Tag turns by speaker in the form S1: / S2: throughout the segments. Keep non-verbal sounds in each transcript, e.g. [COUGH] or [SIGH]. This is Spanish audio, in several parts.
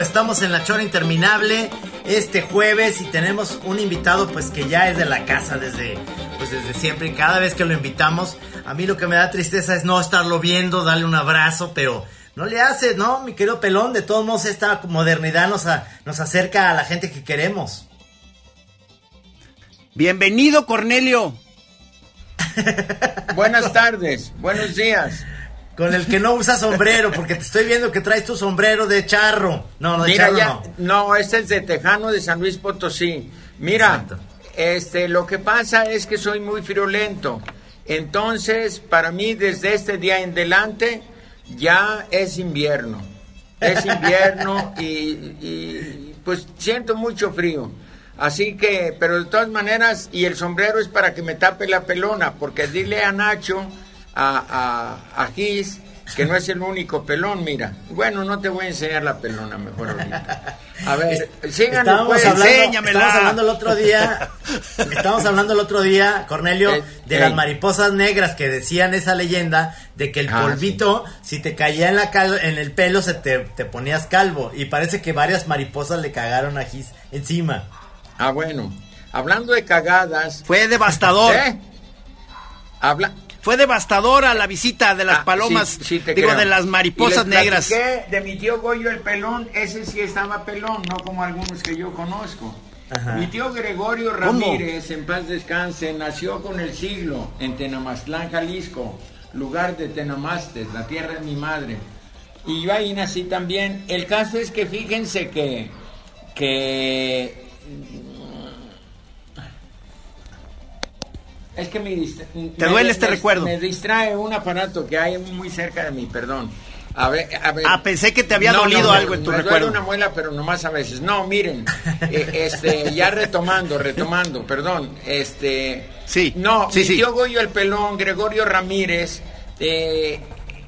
S1: Estamos en la chora interminable este jueves y tenemos un invitado pues que ya es de la casa desde pues desde siempre y cada vez que lo invitamos a mí lo que me da tristeza es no estarlo viendo, darle un abrazo, pero no le hace, ¿no? Mi querido pelón, de todos modos esta modernidad nos, nos acerca a la gente que queremos.
S2: Bienvenido, Cornelio. [LAUGHS]
S3: Buenas tardes, buenos días.
S1: Con el que no usa sombrero, porque te estoy viendo que traes tu sombrero de charro. No, no, de charro no.
S3: No, este es de Tejano de San Luis Potosí. Mira, este, lo que pasa es que soy muy friolento. Entonces, para mí, desde este día en adelante, ya es invierno. Es invierno y, y pues siento mucho frío. Así que, pero de todas maneras, y el sombrero es para que me tape la pelona, porque dile a Nacho, a, a, a Gis, que no es el único pelón, mira. Bueno, no te voy a enseñar la pelona mejor ahorita. A ver, síganme
S1: pues, hablando, Estábamos hablando el otro día, [LAUGHS] estábamos hablando el otro día, Cornelio, eh, de las mariposas negras que decían esa leyenda de que el ah, polvito, si te caía en la en el pelo, se te, te, ponías calvo. Y parece que varias mariposas le cagaron a Gis encima.
S3: Ah, bueno. Hablando de cagadas.
S2: Fue devastador.
S3: ¿Eh? Habla,
S2: fue devastadora la visita de las ah, palomas, digo, de las mariposas
S3: y
S2: negras.
S3: de mi tío Goyo el pelón, ese sí estaba pelón, no como algunos que yo conozco. Mi tío Gregorio Ramírez, en paz descanse, nació con el siglo en Tenamaztlán, Jalisco, lugar de Tenamastes, la tierra de mi madre. Y yo ahí nací también. El caso es que fíjense que, que Es que me,
S2: ¿Te duele este recuerdo?
S3: Me distrae un aparato que hay muy cerca de mí, perdón. A ver, a ver.
S2: Ah, pensé que te había dolido algo en tu
S3: me
S2: recuerdo.
S3: Duele una muela, pero nomás a veces. No, miren, [LAUGHS] eh, este, ya retomando, retomando, perdón, este.
S2: Sí.
S3: No,
S2: sí,
S3: mi
S2: sí.
S3: tío Goyo el Pelón, Gregorio Ramírez, eh,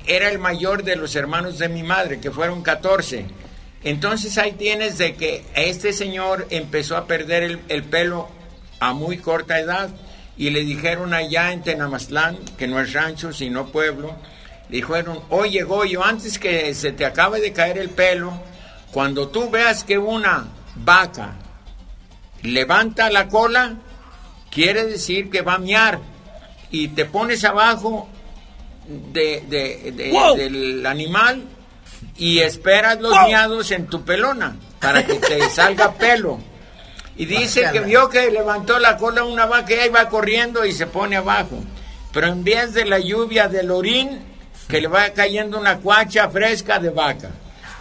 S3: era el mayor de los hermanos de mi madre, que fueron 14. Entonces ahí tienes de que este señor empezó a perder el, el pelo a muy corta edad y le dijeron allá en Tenamaztlán, que no es rancho, sino pueblo, le dijeron, oye Goyo, antes que se te acabe de caer el pelo, cuando tú veas que una vaca levanta la cola, quiere decir que va a miar, y te pones abajo de, del animal y esperas los miados en tu pelona para que te salga pelo. Y dice que vio que levantó la cola una vaca y ahí va corriendo y se pone abajo. Pero en vez de la lluvia del orín, que le va cayendo una cuacha fresca de vaca.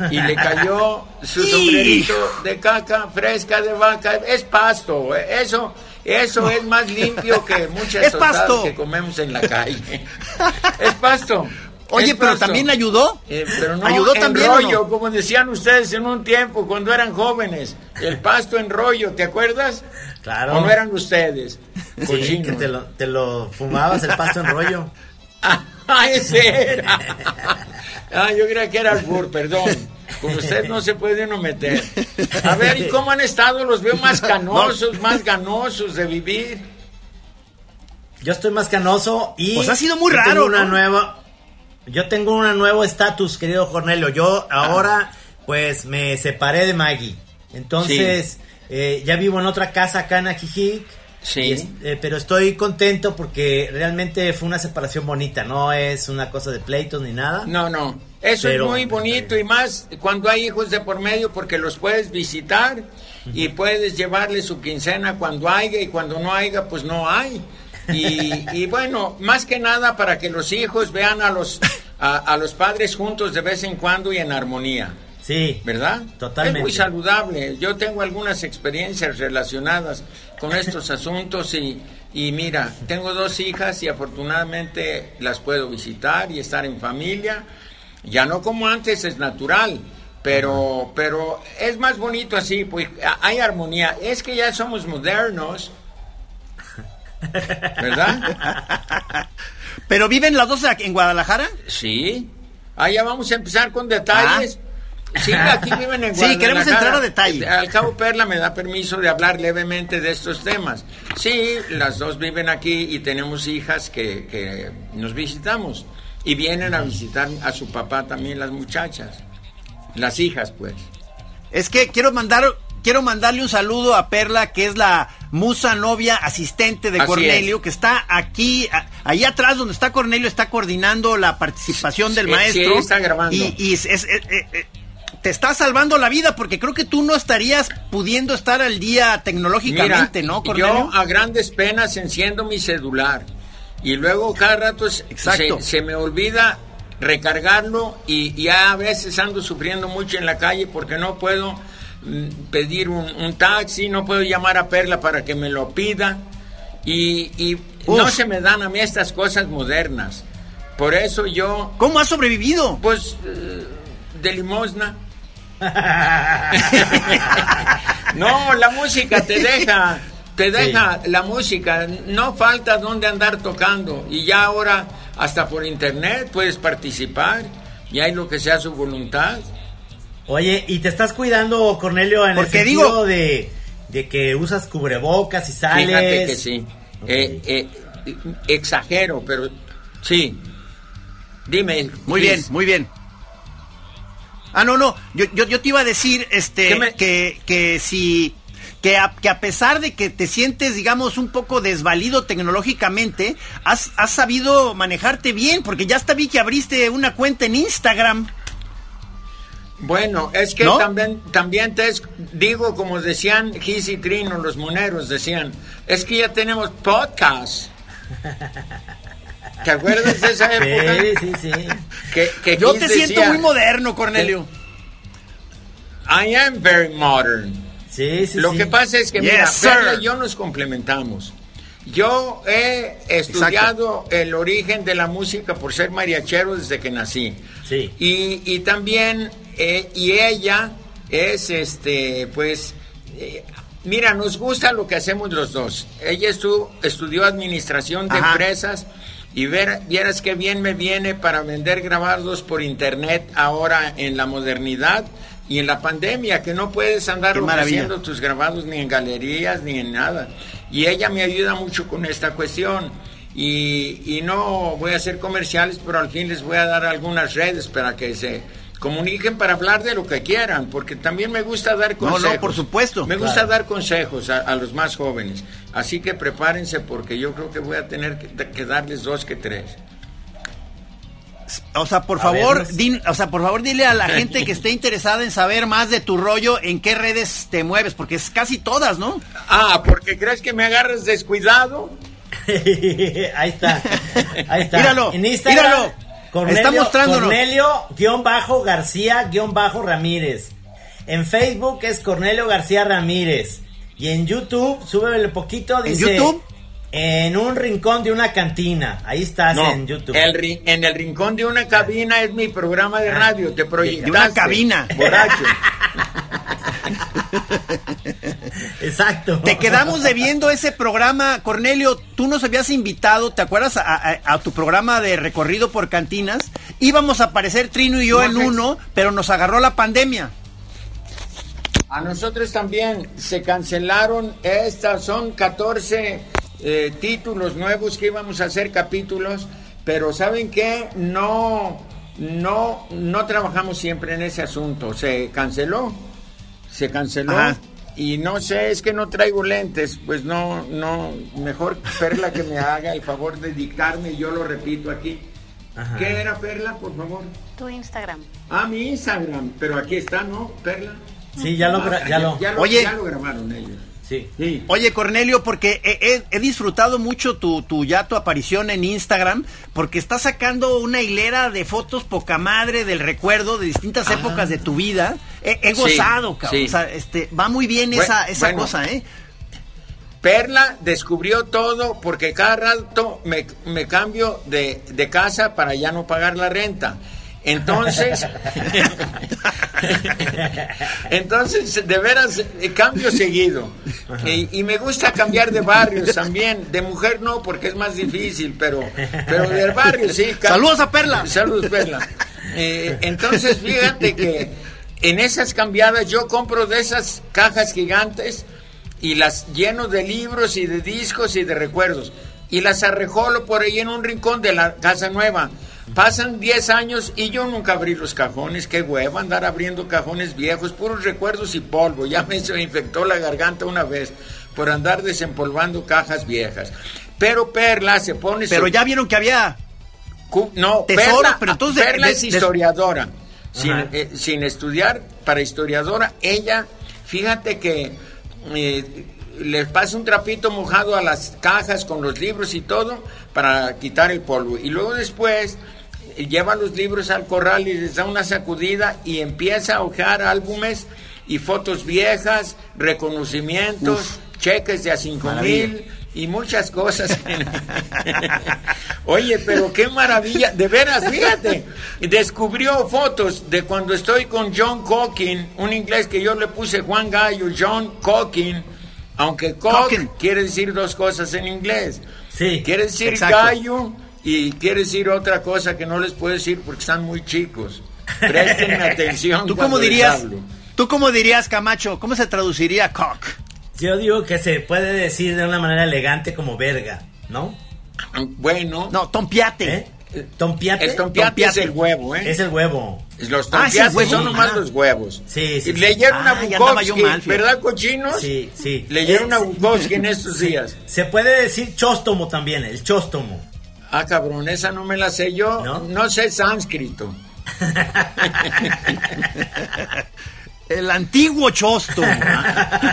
S3: Y le cayó su [LAUGHS] sombrerito de caca fresca de vaca. Es pasto. Eso, eso es más limpio que [LAUGHS] muchas cosas que comemos en la calle. [LAUGHS] Es pasto.
S2: Oye, pero también ayudó.
S3: Eh, pero no ayudó también. rollo, como decían ustedes en un tiempo cuando eran jóvenes. El pasto en rollo, ¿te acuerdas?
S1: Claro.
S3: ¿O no eran ustedes?
S1: Sí, que te lo, te lo fumabas el pasto en rollo. [LAUGHS]
S3: ah, ese era. ah, yo creía que era albur, perdón. Con usted no se puede uno meter. A ver, ¿y cómo han estado? Los veo más canosos, más ganosos de vivir.
S1: Yo estoy más canoso y.
S2: Pues ha sido muy raro.
S1: Una nueva, yo tengo un nuevo estatus, querido Cornelio. Yo ahora, pues, me separé de Maggie. Entonces, eh, ya vivo en otra casa acá en Ajijic.
S3: Sí.
S1: Eh, pero estoy contento porque realmente fue una separación bonita, no es una cosa de pleitos ni nada.
S3: No, no. Eso es muy bonito y más cuando hay hijos de por medio porque los puedes visitar y puedes llevarle su quincena cuando haya y cuando no haya, pues no hay. Y, bueno, más que nada para que los hijos vean a los, a, los padres juntos de vez en cuando y en armonía.
S1: Sí.
S3: ¿Verdad?
S1: Totalmente.
S3: Es muy saludable. Yo tengo algunas experiencias relacionadas con estos [LAUGHS] asuntos y, y mira, tengo dos hijas y afortunadamente las puedo visitar y estar en familia. Ya no como antes, es natural. Pero, pero es más bonito así, pues hay armonía. Es que ya somos modernos ¿Verdad? [LAUGHS]
S2: ¿Pero viven las dos en Guadalajara?
S3: Sí. Ah, ya vamos a empezar con detalles. Ah. Sí, aquí viven en Guadalajara. [LAUGHS]
S2: Sí, queremos entrar a detalle.
S3: Al cabo, Perla me da permiso de hablar levemente de estos temas. Sí, las dos viven aquí y tenemos hijas que, que nos visitamos. Y vienen a visitar a su papá también las muchachas. Las hijas, pues.
S2: es que quiero mandar quiero mandarle un saludo a Perla, que es la musa novia asistente de Cornelio, que está aquí, ahí atrás donde está Cornelio, está coordinando la participación del maestro.
S3: Sí, está grabando.
S2: Y, es, eh, eh, te está salvando la vida porque creo que tú no estarías pudiendo estar al día tecnológicamente, ¿no,
S3: Cornelio? Yo a grandes penas enciendo mi celular y luego cada rato se, se, me olvida recargarlo y ya a veces ando sufriendo mucho en la calle porque no puedo pedir un, taxi, no puedo llamar a Perla para que me lo pida. Y, no se me dan a mí estas cosas modernas. Por eso yo...
S2: ¿Cómo has sobrevivido?
S3: Pues eh, de limosna. [LAUGHS] no, la música te deja, te deja la música, no falta donde andar tocando y ya ahora hasta por internet puedes participar y hay lo que sea su voluntad.
S1: Oye, ¿y te estás cuidando, Cornelio, en el sentido digo, de, que usas cubrebocas y sales?
S3: Fíjate que sí. Eh, eh, exagero, pero sí. Dime.
S2: Muy bien, muy bien. Ah, no, no. Yo, yo, te iba a decir este, que, que si que a, que a, pesar de que te sientes, digamos, un poco desvalido tecnológicamente, has, has, sabido manejarte bien, porque ya hasta vi que abriste una cuenta en Instagram.
S3: Bueno, es que también, también te digo, como decían Gis y Trino, los moneros, decían, es que ya tenemos podcast. ¿Te acuerdas de esa [LAUGHS] época?
S1: Sí, sí, sí.
S2: Que, Yo te siento muy moderno, Cornelio.
S3: I am very modern.
S1: Sí, sí,
S3: Lo que pasa es que, mira, Perla y yo nos complementamos. Yo he estudiado el origen de la música por ser mariachero desde que nací.
S1: Sí.
S3: Y, y también eh, y ella es, este, pues, eh, mira, nos gusta lo que hacemos los dos. Ella estudió administración de empresas y ver, vieras qué bien me viene para vender grabados por internet ahora en la modernidad y en la pandemia, que no puedes andar haciendo tus grabados ni en galerías ni en nada. Y ella me ayuda mucho con esta cuestión. Y, y no voy a hacer comerciales, pero al fin les voy a dar algunas redes para que se comuniquen para hablar de lo que quieran, porque también me gusta dar consejos.
S2: No, no, por supuesto.
S3: Me gusta dar consejos a, los más jóvenes. Así que prepárense porque yo creo que voy a tener que, darles dos que tres.
S2: O sea, por favor, o sea, por favor, dile a la [LAUGHS] gente que esté interesada en saber más de tu rollo, en qué redes te mueves, porque es casi todas, ¿no?
S3: Ah, porque crees que me agarras descuidado. [LAUGHS]
S1: ahí está, ahí está. [LAUGHS]
S2: Míralo, en Instagram, míralo.
S1: Cornelio, Está mostrándonos. Cornelio-Ramírez. En Facebook es Cornelio García Ramírez. Y en YouTube, súbele poquito, dice...
S2: ¿En YouTube?
S1: En un rincón de una cantina. Ahí estás en YouTube.
S3: El, en el rincón de una cabina es mi programa de ah, radio. Te proyectaste.
S2: De una cabina.
S3: Borracho. [LAUGHS] [LAUGHS]
S1: Exacto.
S2: Te quedamos debiendo ese programa, Cornelio. Tú nos habías invitado, ¿te acuerdas? A, tu programa de recorrido por cantinas. Íbamos a aparecer Trino y yo en uno, pero nos agarró la pandemia.
S3: A nosotros también se cancelaron estas, son 14 eh, títulos nuevos que íbamos a hacer capítulos, pero ¿saben qué? No, no, no trabajamos siempre en ese asunto. Se canceló, se canceló. Y no sé, es que no traigo lentes, pues no, no, mejor Perla que me haga el favor de dictarme yo lo repito aquí. ¿Qué era Perla, por favor?
S4: Tu Instagram.
S3: Ah, mi Instagram, pero aquí está, ¿no, Perla?
S1: Sí, ya lo, ah, ya, lo,
S2: Oye,
S3: ya lo grabaron ellos.
S2: Oye, Cornelio, porque he, disfrutado mucho tu, tu, ya tu aparición en Instagram, porque estás sacando una hilera de fotos poca madre del recuerdo de distintas ah. épocas de tu vida. He, gozado, cabrón. O sea, este, va muy bien esa, esa cosa, ¿eh?
S3: Perla descubrió todo porque cada rato me, me cambio de, de, casa para ya no pagar la renta. Entonces, entonces, de veras, eh, cambio seguido. Y, me gusta cambiar de barrios también. De mujer no, porque es más difícil, pero, pero del barrio sí.
S2: Saludos a Perla.
S3: Saludos, Perla. Eh, entonces, fíjate que en esas cambiadas yo compro de esas cajas gigantes y las lleno de libros y de discos y de recuerdos. Y las arrejolo por ahí en un rincón de la casa nueva Pasan 10 años y yo nunca abrí los cajones. Qué huevo andar abriendo cajones viejos, puros recuerdos y polvo. Ya me se infectó la garganta una vez por andar desempolvando cajas viejas. Pero Perla se pone...
S2: Pero ya vieron que había...
S3: No, Perla, pero entonces Perla es historiadora. Sin, eh, sin, estudiar para historiadora, ella, fíjate que... Eh, les pasa un trapito mojado a las cajas con los libros y todo para quitar el polvo. Y luego después lleva los libros al corral y les da una sacudida y empieza a hojear álbumes y fotos viejas, reconocimientos, cheques de a cinco mil y muchas cosas. Oye, pero qué maravilla, de veras, fíjate, descubrió fotos de cuando estoy con John Cocking, un inglés que yo le puse Juan Gallo, John Cocking, aunque cock quiere decir dos cosas en inglés. Sí. Quiere decir gallo y quiere decir otra cosa que no les puedo decir porque están muy chicos. Presten [LAUGHS] atención.
S2: ¿Tú cómo dirías? ¿Tú cómo dirías, Camacho? ¿Cómo se traduciría cock?
S1: Yo digo que se puede decir de una manera elegante como verga, ¿no?
S3: Bueno.
S2: No, tompiate.
S1: ¿Eh? ¿Tompiate?
S3: El tompiate, es el huevo, ¿eh?
S1: Es el huevo.
S3: Los ah, tompiates son nomás los huevos.
S1: Sí, sí.
S3: Leyeron a Bukowski, ¿verdad, cochinos?
S1: Sí, sí.
S3: Leyeron a Bukowski en estos días.
S1: Se puede decir chóstomo también, el chóstomo.
S3: Ah, cabrón, esa no me la sé yo. No, no sé sánscrito. [LAUGHS]
S2: El antiguo chosto.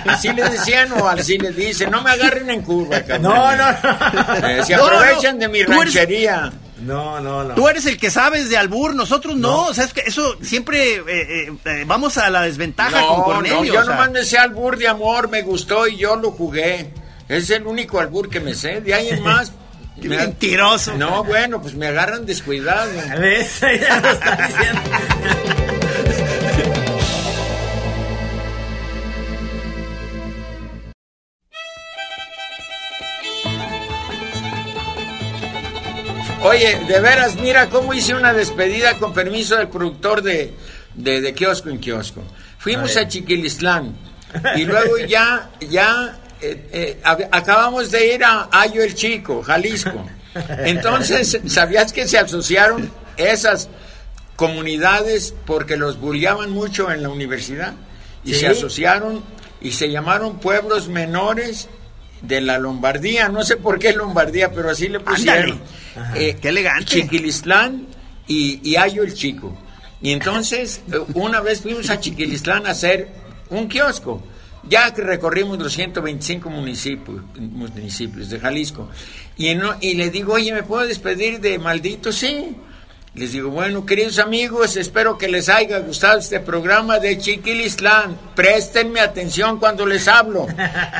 S3: Así le decían o así le dicen, no me agarren en curva, cabrón.
S1: No, no, no.
S3: Se aprovechan de mi ranchería.
S1: No, no, no.
S2: Tú eres el que sabes de albur, nosotros no. O sea, es que eso siempre eh, eh, eh, vamos a la desventaja con Cornelio.
S3: No, yo no nomás me sé albur de amor, me gustó y yo lo jugué. Es el único albur que me sé. De ahí en [LAUGHS] más.
S2: Mentiroso.
S3: No, bueno, pues me agarran descuidado.
S1: ¿Ves? Ya lo está [LAUGHS] diciendo.
S3: Oye, de veras, mira cómo hice una despedida con permiso del productor de, de, kiosco en kiosco. Fuimos a, Chiquilistlán y luego ya, ya eh, eh, acabamos de ir a Ayo el Chico, Jalisco. [LAUGHS] Entonces, ¿sabías que se asociaron esas comunidades porque los bulliaban mucho en la universidad? Y se asociaron y se llamaron pueblos menores de la Lombardía, no sé por qué Lombardía, pero así le pusieron.
S2: Eh, qué elegante.
S3: Chiquilistlán y, y Ayo el Chico. Y entonces, eh, una vez fuimos a Chiquilistlán a hacer un kiosco, ya que recorrimos los 125 municipios, municipios de Jalisco. Y, no, y le digo, oye, ¿me puedo despedir de maldito? Sí. Les digo, bueno, queridos amigos, espero que les haya gustado este programa de Chiquilistlán. Préstenme atención cuando les hablo.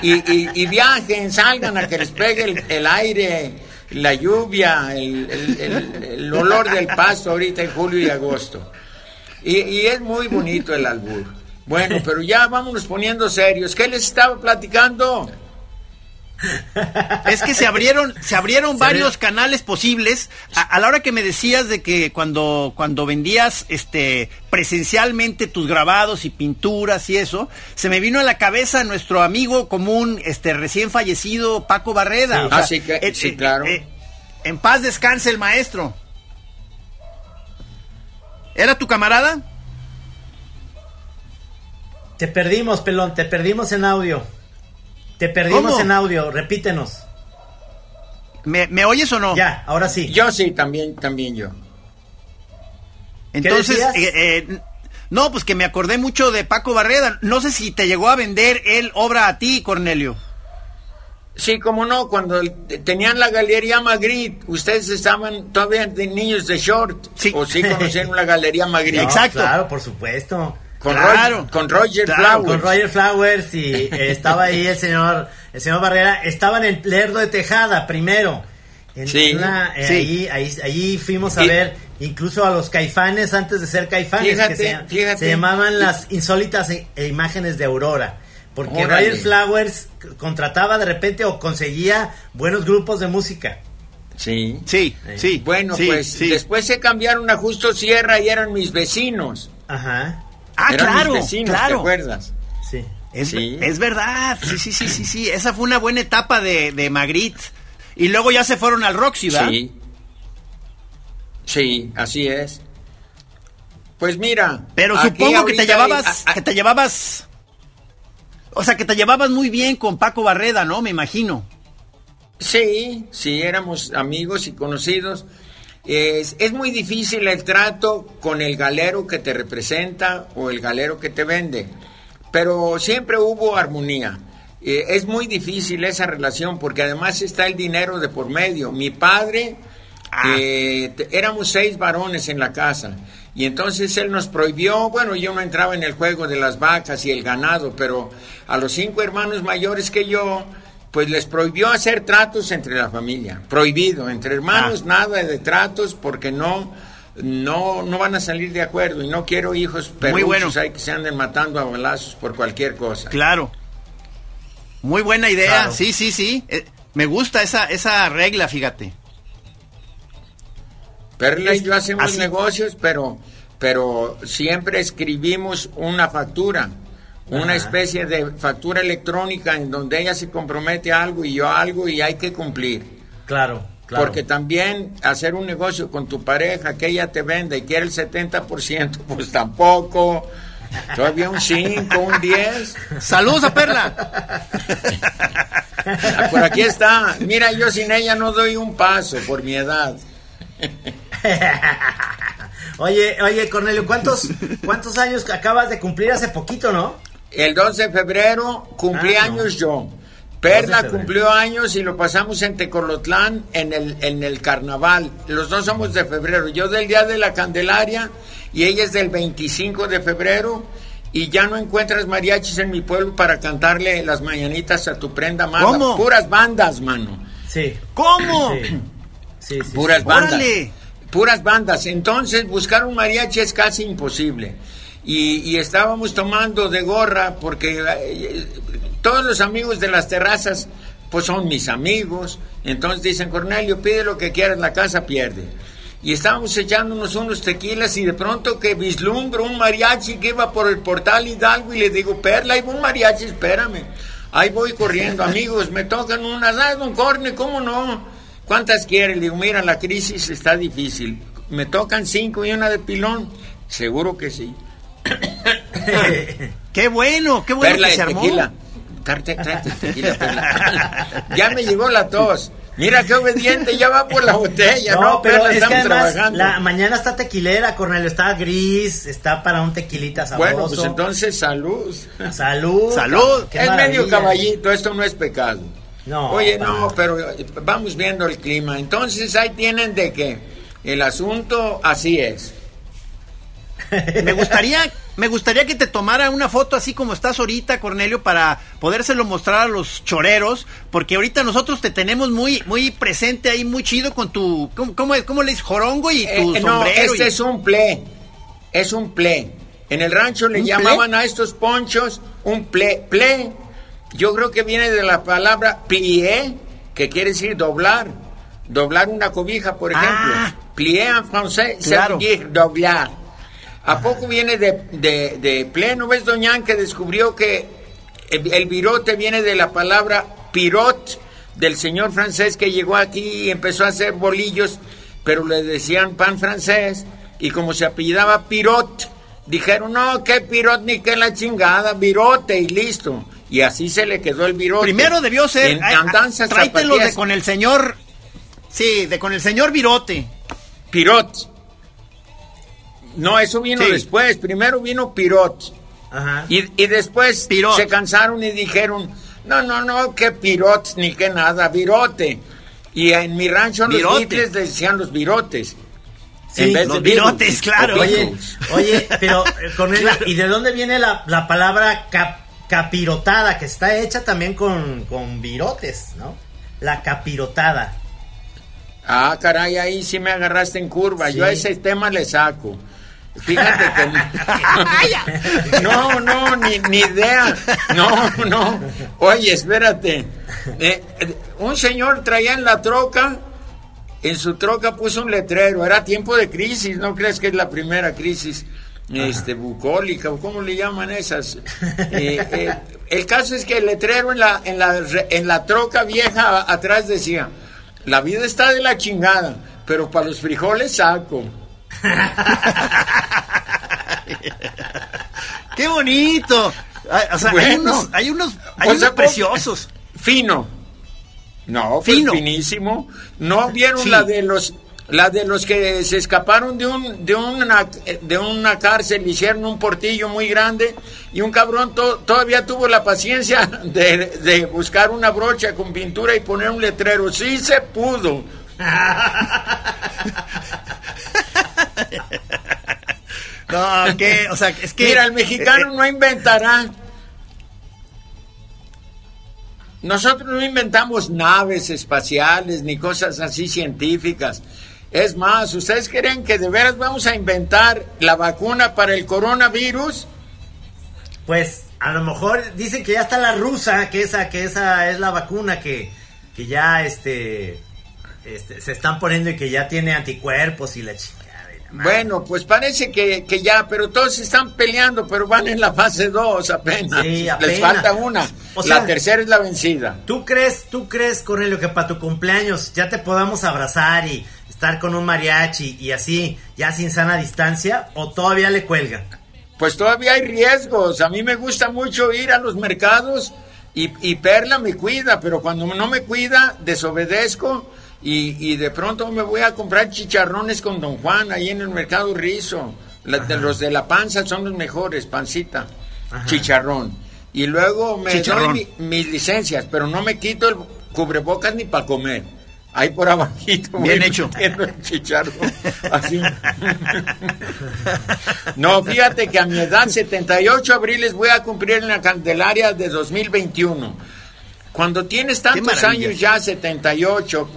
S3: Y, viajen, salgan a que les pegue el, aire, la lluvia, el, olor del pasto ahorita en julio y agosto. Y, y es muy bonito el albur. Bueno, [LAUGHS] pero ya vámonos poniendo serios. ¿Qué les estaba platicando?
S2: Es que se abrieron, se abrieron varios canales posibles. A, la hora que me decías de que cuando, cuando vendías este presencialmente tus grabados y pinturas y eso, se me vino a la cabeza nuestro amigo común, este recién fallecido Paco Barreda.
S3: ah, sí, que, sí, claro.
S2: Eh, en paz descanse el maestro. ¿Era tu camarada?
S1: Te perdimos, pelón, te perdimos en audio. Te perdimos en audio, repítenos.
S2: ¿Me, oyes o no?
S1: Ya, ahora sí.
S3: Yo sí, también, también yo.
S2: Entonces, eh, eh, no, pues que me acordé mucho de Paco Barreda. No sé si te llegó a vender él obra a ti, Cornelio.
S3: Sí, como no, cuando tenían la galería Magritte, ustedes estaban todavía de niños de short. Sí. O sí conocieron [LAUGHS] la galería Magritte.
S1: Exacto. Claro, por supuesto.
S3: Con, Roger, con Roger Flowers.
S1: Con Roger Flowers y eh, estaba ahí el señor, el señor Barrera. Estaba en el Lerdo de Tejada primero. sí, eh, Ahí, fuimos a ver incluso a los caifanes antes de ser caifanes, que se, llamaban las insólitas e, e imágenes de Aurora. Porque Roger Flowers contrataba de repente o conseguía buenos grupos de música.
S3: Sí.
S2: Sí, sí.
S3: Bueno, pues después se cambiaron a Justo Sierra y eran mis vecinos.
S1: Ajá.
S2: Ah, claro, claro.
S3: ¿Te acuerdas?
S1: Sí.
S2: Es, es verdad, sí, sí, sí, sí, sí. Esa fue una buena etapa de, de Magritte. Y luego ya se fueron al Roxy, ¿verdad?
S3: Sí. Sí, así es. Pues mira.
S2: Pero supongo que te llevabas, que te llevabas. O sea, que te llevabas muy bien con Paco Barreda, ¿no? Me imagino.
S3: Sí, sí, éramos amigos y conocidos. Es, es, muy difícil el trato con el galero que te representa o el galero que te vende, pero siempre hubo armonía. Eh, es muy difícil esa relación porque además está el dinero de por medio. Mi padre, ah. eh, éramos seis varones en la casa y entonces él nos prohibió, bueno, yo no entraba en el juego de las vacas y el ganado, pero a los cinco hermanos mayores que yo, pues les prohibió hacer tratos entre la familia, prohibido, entre hermanos ah. nada de tratos porque no no no van a salir de acuerdo y no quiero hijos pero bueno. hay que se anden matando a balazos por cualquier cosa.
S2: Claro. Muy buena idea, sí, sí, sí. Eh, me gusta esa, esa regla, fíjate.
S3: Perla y yo hacemos negocios, pero, pero siempre escribimos una factura, una especie de factura electrónica en donde ella se compromete a algo y yo a algo y hay que cumplir.
S1: Claro,
S3: claro. Porque también hacer un negocio con tu pareja, que ella te venda y quiere el 70%, [LAUGHS] pues tampoco Todavía un 5, un 10.
S2: Saludos a Perla.
S3: Ah, por aquí está. Mira, yo sin ella no doy un paso por mi edad. [LAUGHS]
S1: oye, oye, Cornelio, ¿cuántos, ¿cuántos años acabas de cumplir hace poquito, no?
S3: El 12 de febrero cumplí ah, años yo. Perla cumplió años y lo pasamos en Tecolotlán en el, en el carnaval. Los dos somos de febrero. Yo del día de la Candelaria y ella es del 25 de febrero y ya no encuentras mariachis en mi pueblo para cantarle las mañanitas a tu prenda. ¿Cómo? Puras bandas, mano.
S1: Sí.
S2: ¿Cómo?
S3: Sí. sí, Puras bandas. Puras bandas. Entonces, buscar un mariachi es casi imposible. Y, estábamos tomando de gorra porque eh, todos los amigos de las terrazas pues son mis amigos. Entonces dicen, Cornelio, pide lo que quieras, la casa pierde y estábamos echándonos unos tequilas y de pronto que vislumbro un mariachi que iba por el portal Hidalgo y le digo, Perla, hay un mariachi, espérame. Ahí voy corriendo, [LAUGHS] amigos, me tocan unas, ah, don Corne, ¿cómo no? ¿Cuántas quiere? Le digo, mira, la crisis está difícil. Me tocan cinco y una de pilón. Seguro que sí. [COUGHS]
S2: qué bueno, qué bueno
S3: Perla que se armó. Tequila. tequila, Perla. ya me llegó la tos. Mira qué obediente, ya va por la botella, ¿no?
S1: pero es que además la mañana está tequilera, Cornelio, está gris, está para un tequilita sabroso.
S3: Bueno, pues entonces salud.
S1: Salud.
S2: Salud.
S3: Es medio caballito, esto no es pecado. No. Oye, no, pero vamos viendo el clima. Entonces ahí tienen de que el asunto así es.
S2: Me gustaría me gustaría que te tomara una foto así como estás ahorita, Cornelio, para podérselo mostrar a los choreros, porque ahorita nosotros te tenemos muy muy presente ahí, muy chido con tu, ¿cómo, cómo, le dices? Jorongo y tu eh, No,
S3: este es un ple, es un ple. En el rancho le llamaban a estos ponchos un ple. Ple, yo creo que viene de la palabra plié, que quiere decir doblar. Doblar una cobija, por ejemplo. Ah, plié en francés, claro. doblar. ¿A poco viene de, de, pleno? ¿Ves, Doñán, que descubrió que el, virote viene de la palabra pirot, del señor francés que llegó aquí y empezó a hacer bolillos, pero le decían pan francés, y como se apellidaba pirot, dijeron, no, qué pirot ni qué la chingada, virote, y listo. Y así se le quedó el virote.
S2: Primero debió ser, en, tráetelo de con el señor, sí, de con el señor virote.
S3: Pirot. No, eso vino después. Primero vino Pirot. Ajá. Y, después se cansaron y dijeron, no, no, no, que Pirot ni que nada, virote. Y en mi rancho los Beatles decían los virotes.
S2: en vez de virotes, claro.
S1: Oye, oye, pero eh, [LAUGHS] con ¿y de dónde viene la, la palabra capirotada? Que está hecha también con, con virotes, ¿no? La capirotada.
S3: Ah, caray, ahí sí me agarraste en curva. Yo a ese tema le saco. Fíjate que... no, no, ni, ni, idea. No, no. Oye, espérate. Eh, un señor traía en la troca, en su troca puso un letrero. Era tiempo de crisis, ¿no crees que es la primera crisis? Este, bucólica, o cómo le llaman esas. Eh, eh, el caso es que el letrero en la, en la, en la troca vieja atrás decía, la vida está de la chingada pero para los frijoles saco. [LAUGHS]
S2: ¡Qué bonito! O sea, hay unos, hay unos, hay unos preciosos.
S3: Fino. No, pues Fino. finísimo. ¿No vieron la de los la de los que se escaparon de un de una de una cárcel hicieron un portillo muy grande y un cabrón todavía tuvo la paciencia de, de, buscar una brocha con pintura y poner un letrero sí se pudo [LAUGHS] [LAUGHS]
S2: no que o sea es que
S3: mira el mexicano eh, no inventará nosotros no inventamos naves espaciales ni cosas así científicas. Es más, ¿ustedes creen que de veras vamos a inventar la vacuna para el coronavirus?
S1: Pues a lo mejor dicen que ya está la rusa, que esa, que esa es la vacuna que, que ya este, este se están poniendo y que ya tiene anticuerpos y la chica.
S3: Bueno, pues parece que, ya, pero todos están peleando, pero van en la fase 2 apenas. Sí, apenas. Les falta una. la tercera es la vencida.
S1: ¿Tú crees, tú crees, Cornelio, que para tu cumpleaños ya te podamos abrazar y estar con un mariachi y así, ya sin sana distancia, o todavía le cuelga?
S3: Pues todavía hay riesgos. A mí me gusta mucho ir a los mercados y, y Perla me cuida, pero cuando no me cuida, desobedezco y, de pronto me voy a comprar chicharrones con Don Juan ahí en el mercado Rizo. de los de la panza son los mejores, pancita, chicharrón. Y luego me doy mis licencias, pero no me quito el cubrebocas ni para comer. Ahí por abajito.
S2: Bien hecho.
S3: El chicharrón. Así. [LAUGHS] no, fíjate que a mi edad, 78 abriles, voy a cumplir en la Candelaria de 2021. Cuando tienes tantos años ya, 78,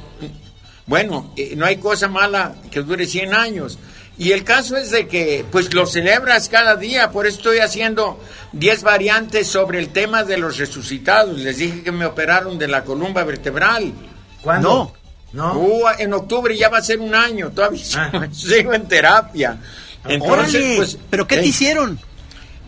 S3: bueno, eh, no hay cosa mala que dure 100 años. Y el caso es de que, pues lo celebras cada día, por eso estoy haciendo 10 variantes sobre el tema de los resucitados. Les dije que me operaron de la columna vertebral.
S1: ¿Cuándo?
S3: No. Uh, en octubre ya va a ser un año, todavía ah. [LAUGHS] sigo en terapia.
S2: Entonces, pues, ¿pero qué te hicieron?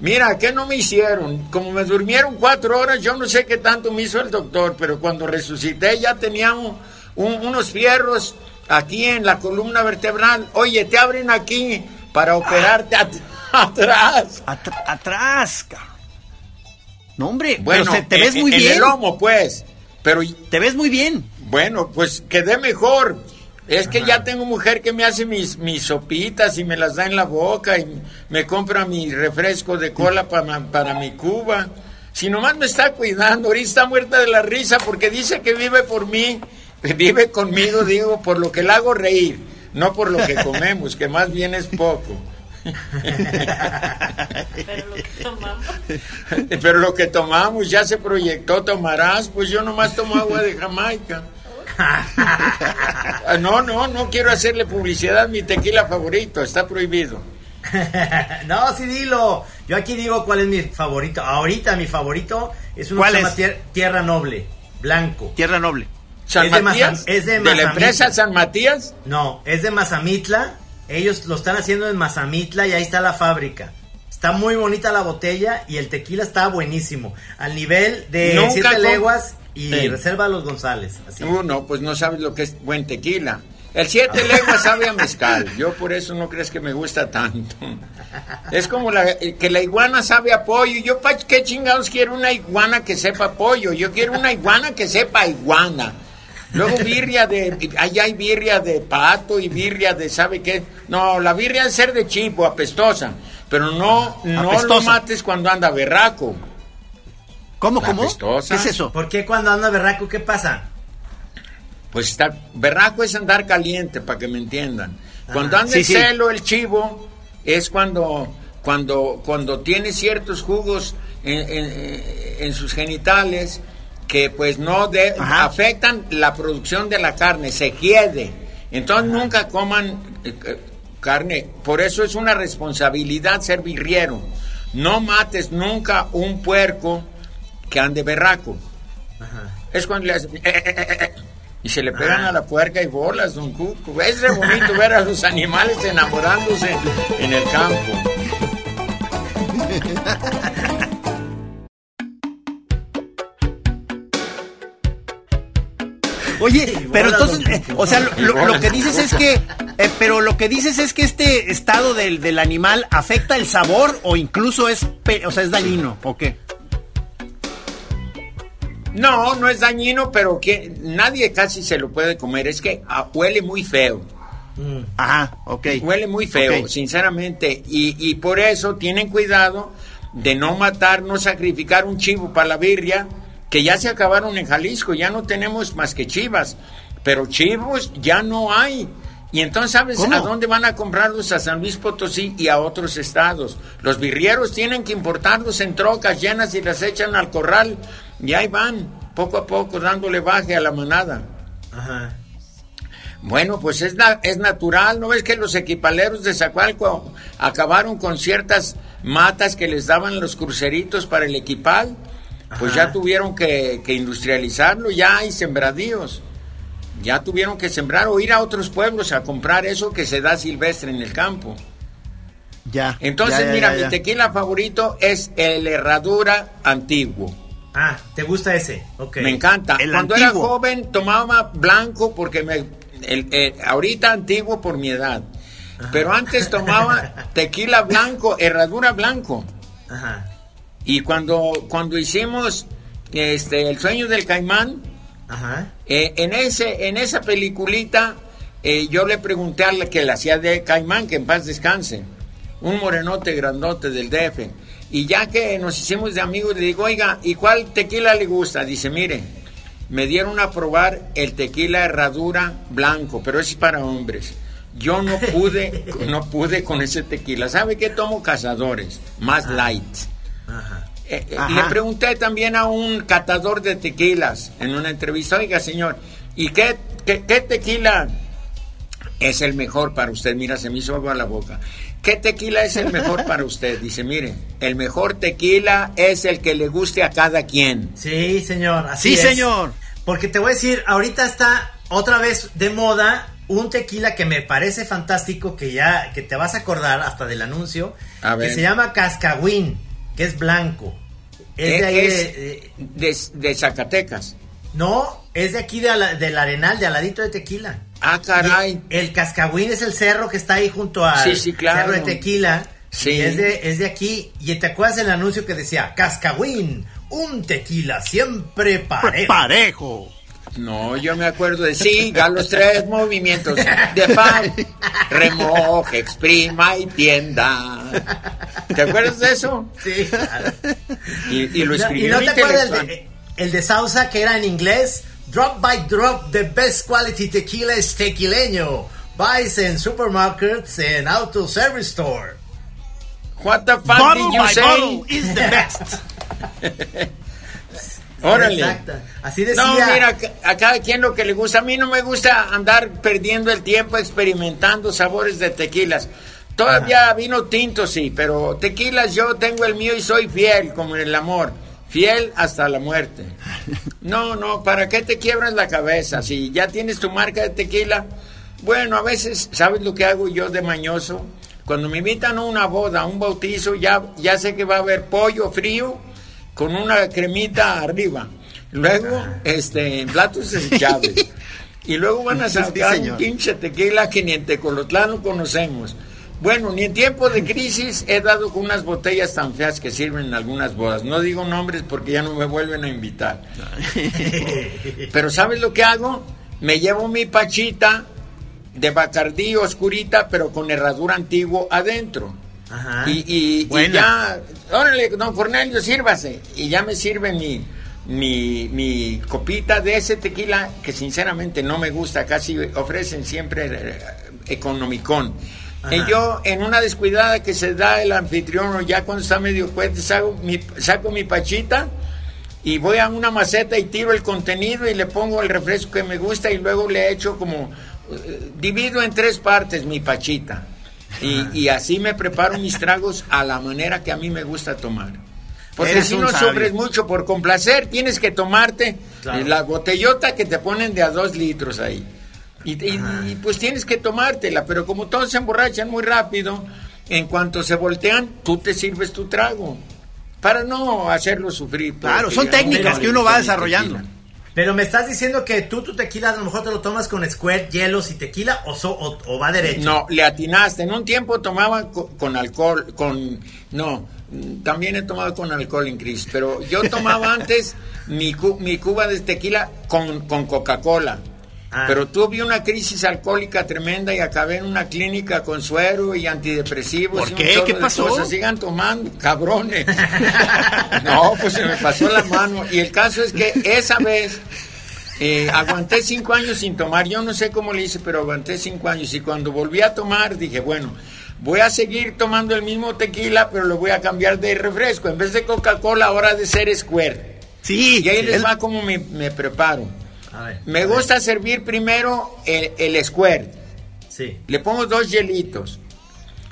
S3: Mira, ¿qué no me hicieron? Como me durmieron cuatro horas, yo no sé qué tanto me hizo el doctor, pero cuando resucité ya teníamos unos fierros aquí en la columna vertebral. Oye, te abren aquí para operarte [LAUGHS] atrás.
S2: atrás, No, hombre, bueno, te ves muy bien.
S3: En el lomo, pues. Pero
S2: te ves muy bien.
S3: Bueno, pues quedé mejor. Es que ya tengo mujer que me hace mis, mis sopitas y me las da en la boca y me compra mi refresco de cola para, para mi cuba. Si nomás me está cuidando, ahorita está muerta de la risa porque dice que vive por mí [LAUGHS] Vive conmigo, digo, por lo que le hago reír, no por lo que comemos, que más bien es poco. Pero lo que tomamos. [LAUGHS] Pero lo que tomamos ya se proyectó, tomarás, pues yo nomás tomo agua de Jamaica. [LAUGHS] No, no, no quiero hacerle publicidad mi tequila favorito, está prohibido. [LAUGHS]
S1: no, sí dilo. Yo aquí digo cuál es mi favorito. Ahorita mi favorito es una Tierra Noble, blanco.
S2: Tierra Noble.
S3: San Matías, de, de, la empresa San Matías?
S1: No, es de Mazamitla. Ellos lo están haciendo en Mazamitla y ahí está la fábrica. Está muy bonita la botella y el tequila está buenísimo. Al nivel de siete leguas y reserva a los González.
S3: Así. No, pues no sabes lo que es buen tequila. El siete [LAUGHS] leguas sabe a mezcal. Yo por eso no crees que me gusta tanto. Es como la, que la iguana sabe a pollo. Yo, ¿qué chingados quiero una iguana que sepa pollo? Yo quiero una iguana que sepa iguana. Luego birria de, allá hay birria de pato y birria de, ¿sabe qué? No, la birria es ser de chivo, apestosa, pero no, no lo mates cuando anda berraco.
S2: ¿Cómo, cómo? ¿Qué es eso?
S1: ¿Por qué cuando anda berraco qué pasa?
S3: Pues está, berraco es andar caliente, para que me entiendan. Cuando anda en celo el chivo, es cuando, cuando, cuando tiene ciertos jugos en sus genitales que pues no afectan la producción de la carne, se quiede. Entonces nunca coman eh, eh, carne. Por eso es una responsabilidad ser birriero. No mates nunca un puerco que ande berraco. Es cuando le hacen... Eh, y se le pegan a la puerca y bolas, don Cuco. Es re bonito ver a los animales enamorándose en el campo.
S2: Oye, pero entonces, eh, o sea, lo, que dices es que, eh, pero lo que dices es que este estado del, del animal afecta el sabor o incluso es, o sea, es dañino, ¿o qué?
S3: No, no es dañino, pero que nadie casi se lo puede comer. Es que ah, huele muy feo.
S2: Mm. Ajá, ok.
S3: Huele muy feo, sinceramente. Y, y por eso tienen cuidado de no matar, no sacrificar un chivo para la birria, que ya se acabaron en Jalisco, ya no tenemos más que chivas, pero chivos ya no hay. Y entonces, ¿sabes a dónde van a comprarlos? A San Luis Potosí y a otros estados. Los birrieros tienen que importarlos en trocas llenas y las echan al corral. Y ahí van, poco a poco, dándole baje a la manada. Ajá. Bueno, pues es, es natural, ¿no ves que los equipaleros de Zacualco acabaron con ciertas matas que les daban los cruceritos para el equipal? Pues ya tuvieron que, que, industrializarlo, ya hay sembradíos. Ya tuvieron que sembrar o ir a otros pueblos a comprar eso que se da silvestre en el campo.
S2: Ya.
S3: Entonces, mira, mi tequila favorito es el Herradura antiguo.
S1: Ah, ¿te gusta ese? Okay.
S3: Me encanta. Cuando era joven tomaba blanco porque me... El, ahorita antiguo por mi edad. Pero antes tomaba [LAUGHS] tequila blanco, herradura blanco. Ajá. Y cuando, cuando hicimos este, El sueño del caimán, eh, en, ese, en esa peliculita eh, yo le pregunté a la que la hacía de caimán, que en paz descanse, un morenote grandote del DF. Y ya que nos hicimos de amigos, le digo, oiga, ¿y cuál tequila le gusta? Dice, mire, me dieron a probar el tequila herradura blanco, pero es para hombres. Yo no pude, [LAUGHS] no pude con ese tequila. ¿Sabe qué tomo? Cazadores, más light. Eh, eh, le pregunté también a un catador de tequilas en una entrevista, oiga señor, ¿y qué, qué, tequila es el mejor para usted? Mira, se me hizo agua la boca. ¿Qué tequila es el mejor para usted? Dice, mire, el mejor tequila es el que le guste a cada quien.
S1: Sí, señor, así
S2: Sí, señor.
S1: Porque te voy a decir, ahorita está otra vez de moda un tequila que me parece fantástico, que ya, que te vas a acordar hasta del anuncio, que se llama Cascagüín, que es blanco.
S3: Es, de, ahí de, Zacatecas.
S1: No, es de aquí de del Arenal, de aladito de Tequila.
S3: Ah, caray.
S1: el Cascagüín es el cerro que está ahí junto al cerro de Tequila. Sí. Y es de, es de aquí. Y te acuerdas del anuncio que decía, Cascagüín, un tequila siempre parejo.
S2: Parejo.
S3: No, yo me acuerdo de sí, a los tres movimientos de pan, remoje, exprima y tienda. ¿Te acuerdas de eso?
S1: Sí,
S3: Y, lo escribió.
S1: ¿Y no te acuerdas el de, el de Sausa que era en inglés? Drop by drop, the best quality tequila es tequileño. Buys in supermarkets and auto service store.
S3: What the fuck
S2: bottle
S3: did you
S2: by
S3: say?
S2: Bottle is the
S3: best. [LAUGHS] Órale. Exacto.
S1: Así decía.
S3: No, mira, a cada quien lo que le gusta. A mí no me gusta andar perdiendo el tiempo experimentando sabores de tequilas. Todavía vino tinto, sí, pero tequilas yo tengo el mío y soy fiel, como en el amor. Fiel hasta la muerte. No, no, ¿para qué te quiebras la cabeza? Si ya tienes tu marca de tequila. Bueno, a veces, ¿sabes lo que hago yo de mañoso? Cuando me invitan a una boda, a un bautizo, ya, ya sé que va a haber pollo frío con una cremita arriba. Luego, este, platos desechables. Y luego van a sacar un pinche tequila que ni en Tecolotlán lo conocemos. Bueno, ni en tiempo de crisis he dado con unas botellas tan feas que sirven en algunas bodas. No digo nombres porque ya no me vuelven a invitar. [LAUGHS] Pero ¿sabes lo que hago? Me llevo mi pachita de bacardí oscurita, pero con herradura antiguo adentro. Y, ya, órale, don Cornelio, sírvase. Y ya me sirve mi, mi, mi, copita de ese tequila que sinceramente no me gusta, casi ofrecen siempre eh, Y yo, en una descuidada que se da el anfitrión, o ya cuando está medio fuerte, saco mi, saco mi pachita y voy a una maceta y tiro el contenido y le pongo el refresco que me gusta y luego le echo como, eh, divido en tres partes mi pachita. Y, así me preparo mis tragos a la manera que a mí me gusta tomar. Porque si no sufres mucho por complacer, tienes que tomarte la botellota que te ponen de a dos litros ahí. Y, pues tienes que tomártela, pero como todos se emborrachan muy rápido, en cuanto se voltean, tú te sirves tu trago. Para no hacerlo sufrir.
S2: Claro, son técnicas que uno va desarrollando.
S1: Pero me estás diciendo que tú tu tequila a lo mejor te lo tomas con squirt, hielos y tequila o, o, va derecho.
S3: No, le atinaste. En un tiempo tomaba con, alcohol, con... No, también he tomado con alcohol en crisis, pero yo tomaba [LAUGHS] antes mi, mi cuba de tequila con, con Coca-Cola. Ah. Pero tuve una crisis alcohólica tremenda y acabé en una clínica con suero y antidepresivos.
S2: ¿Por qué? ¿Qué pasó?
S3: Sigan tomando, cabrones. [LAUGHS] no, pues se me pasó la mano. Y el caso es que esa vez eh, aguanté cinco años sin tomar. Yo no sé cómo le hice, pero aguanté cinco años. Y cuando volví a tomar, dije, bueno, voy a seguir tomando el mismo tequila, pero lo voy a cambiar de refresco. En vez de Coca-Cola, ahora de ser Square.
S2: Sí.
S3: Y ahí les va como me preparo. Me gusta servir primero el, el squirt.
S1: Sí.
S3: Le pongo dos hielitos.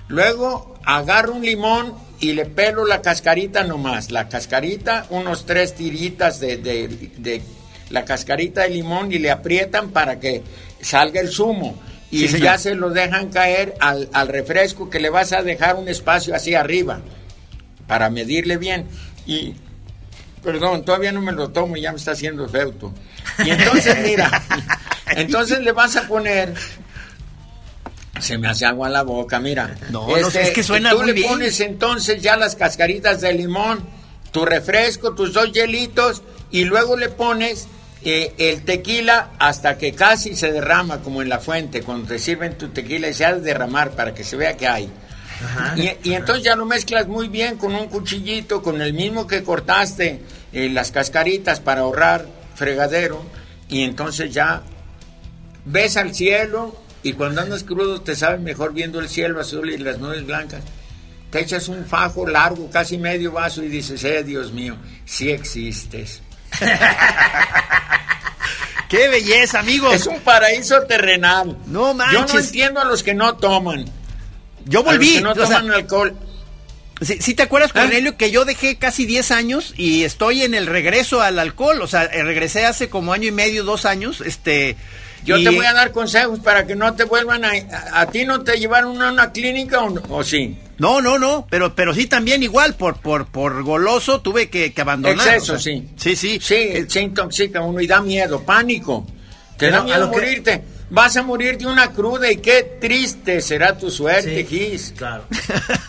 S3: Luego agarro un limón y le pelo la cascarita nomás. La cascarita, unos tres tiritas de, de, la cascarita de limón y le aprietan para que salga el zumo. Y ya se lo dejan caer al, al refresco que le vas a dejar un espacio así arriba para medirle bien. Y Perdón, todavía no me lo tomo y ya me está haciendo feuto. Y entonces, mira, [LAUGHS] entonces le vas a poner. Se me hace agua en la boca, mira.
S2: No, es este, que suena
S3: tú le pones entonces ya las cascaritas de limón, tu refresco, tus dos hielitos, y luego le pones eh, el tequila hasta que casi se derrama, como en la fuente, cuando te sirven tu tequila y se ha de derramar para que se vea que hay. Y, entonces ya lo mezclas muy bien con un cuchillito, con el mismo que cortaste eh, las cascaritas para ahorrar fregadero. Y entonces ya ves al cielo y cuando andas crudo te sabes mejor viendo el cielo azul y las nubes blancas. Te echas un fajo largo, casi medio vaso y dices, eh, Dios mío, sí existes. [LAUGHS]
S2: ¡Qué belleza, amigos!
S3: Es un paraíso terrenal.
S2: No manches.
S3: Yo no entiendo a los que no toman.
S2: Yo volví.
S3: no toman alcohol.
S2: Si te acuerdas, ¿Ah? Cornelio, que yo dejé casi 10 años y estoy en el regreso al alcohol? O sea, eh, regresé hace como año y medio, dos años. Este.
S3: Yo te voy a dar consejos para que no te vuelvan a... ¿A, ti no te llevaron a una clínica o, sí?
S2: No, no, no, pero, pero sí también igual, por, por, por goloso tuve que, abandonar.
S3: Exceso, sí.
S2: Sí, sí.
S3: Sí, eh, se intoxica uno y da miedo, pánico. Te da miedo morirte vas a morir de una cruda y qué triste será tu suerte, Gis.
S1: Claro.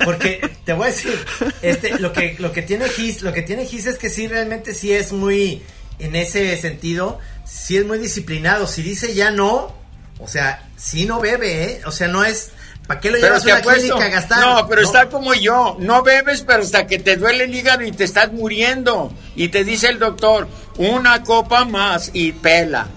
S1: Porque te voy a decir, este, lo que, lo que tiene Gis, lo que tiene Gis es que sí realmente sí es muy, en ese sentido, sí es muy disciplinado. Si dice ya no, o sea, sí no bebe, ¿eh? O sea, no es. ¿Para qué lo llevas a una clínica a gastar?
S3: No, pero está como yo. No bebes, pero hasta que te duele el hígado y te estás muriendo. Y te dice el doctor, una copa más y pela.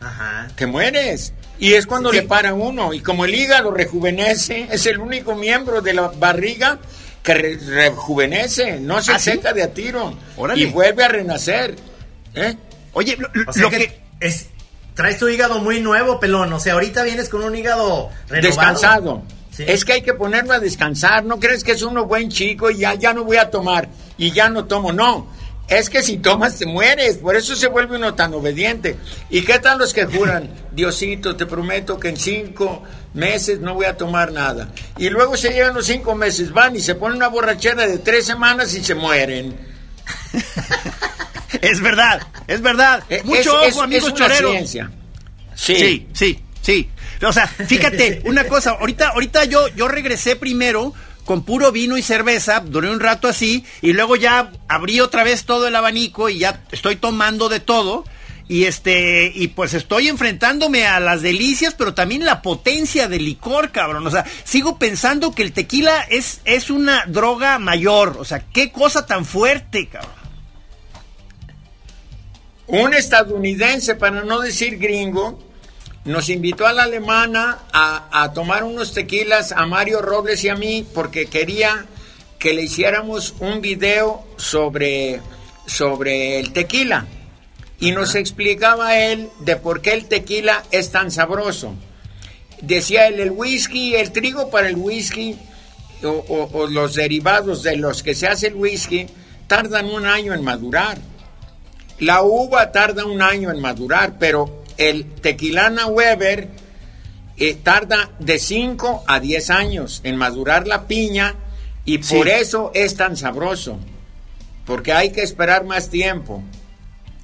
S1: Ajá.
S3: te mueres. Y es cuando le para uno. Y como el hígado rejuvenece, es el único miembro de la barriga que rejuvenece, no se ¿Ah, seca de a tiro. Y vuelve a renacer. ¿eh?
S1: Oye, lo, que, es. Traes tu hígado muy nuevo, pelón. O sea, ahorita vienes con un hígado renovado.
S3: Descansado. Es que hay que ponerlo a descansar. No crees que es uno buen chico y ya, ya no voy a tomar y ya no tomo. No es que si tomas te mueres, por eso se vuelve uno tan obediente. ¿Y qué tal los que juran, [LAUGHS] Diosito, te prometo que en cinco meses no voy a tomar nada? Y luego se llegan los cinco meses, van y se ponen una borrachera de tres semanas y se mueren. [LAUGHS]
S2: es verdad, es verdad.
S3: Eh, Mucho ojo, amigos choreros.
S2: Sí. sí, sí, sí. O sea, fíjate, una cosa, ahorita, ahorita yo, yo regresé primero con puro vino y cerveza, duré un rato así, y luego ya abrí otra vez todo el abanico y ya estoy tomando de todo. Y este, y pues estoy enfrentándome a las delicias, pero también la potencia del licor, cabrón. O sea, sigo pensando que el tequila es, es una droga mayor. O sea, qué cosa tan fuerte, cabrón.
S3: Un estadounidense, para no decir gringo, nos invitó a la alemana a, tomar unos tequilas a Mario Robles y a mí porque quería que le hiciéramos un video sobre, sobre el tequila. Y nos explicaba él de por qué el tequila es tan sabroso. Decía él, el whisky, el trigo para el whisky o, o los derivados de los que se hace el whisky tardan un año en madurar. La uva tarda un año en madurar, pero el tequilana Weber eh, tarda de 5 a 10 años en madurar la piña y por eso es tan sabroso, porque hay que esperar más tiempo.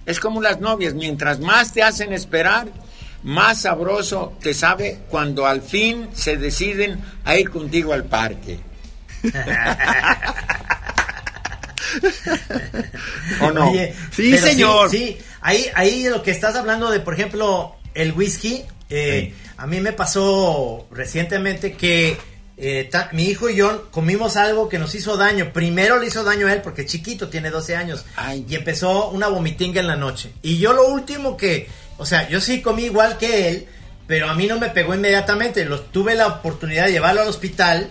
S3: Es como las novias, mientras más te hacen esperar, más sabroso te sabe cuando al fin se deciden a ir contigo al parque. [LAUGHS] [LAUGHS]
S1: ¿O no? sí, señor. Sí, Ahí, ahí lo que estás hablando de, por ejemplo, el whisky, eh, a mí me pasó recientemente que eh, mi hijo y yo comimos algo que nos hizo daño. Primero le hizo daño a él porque chiquito, tiene 12 años. Y empezó una vomitinga en la noche. Y yo lo último que, o sea, yo sí comí igual que él, pero a mí no me pegó inmediatamente. Lo, tuve la oportunidad de llevarlo al hospital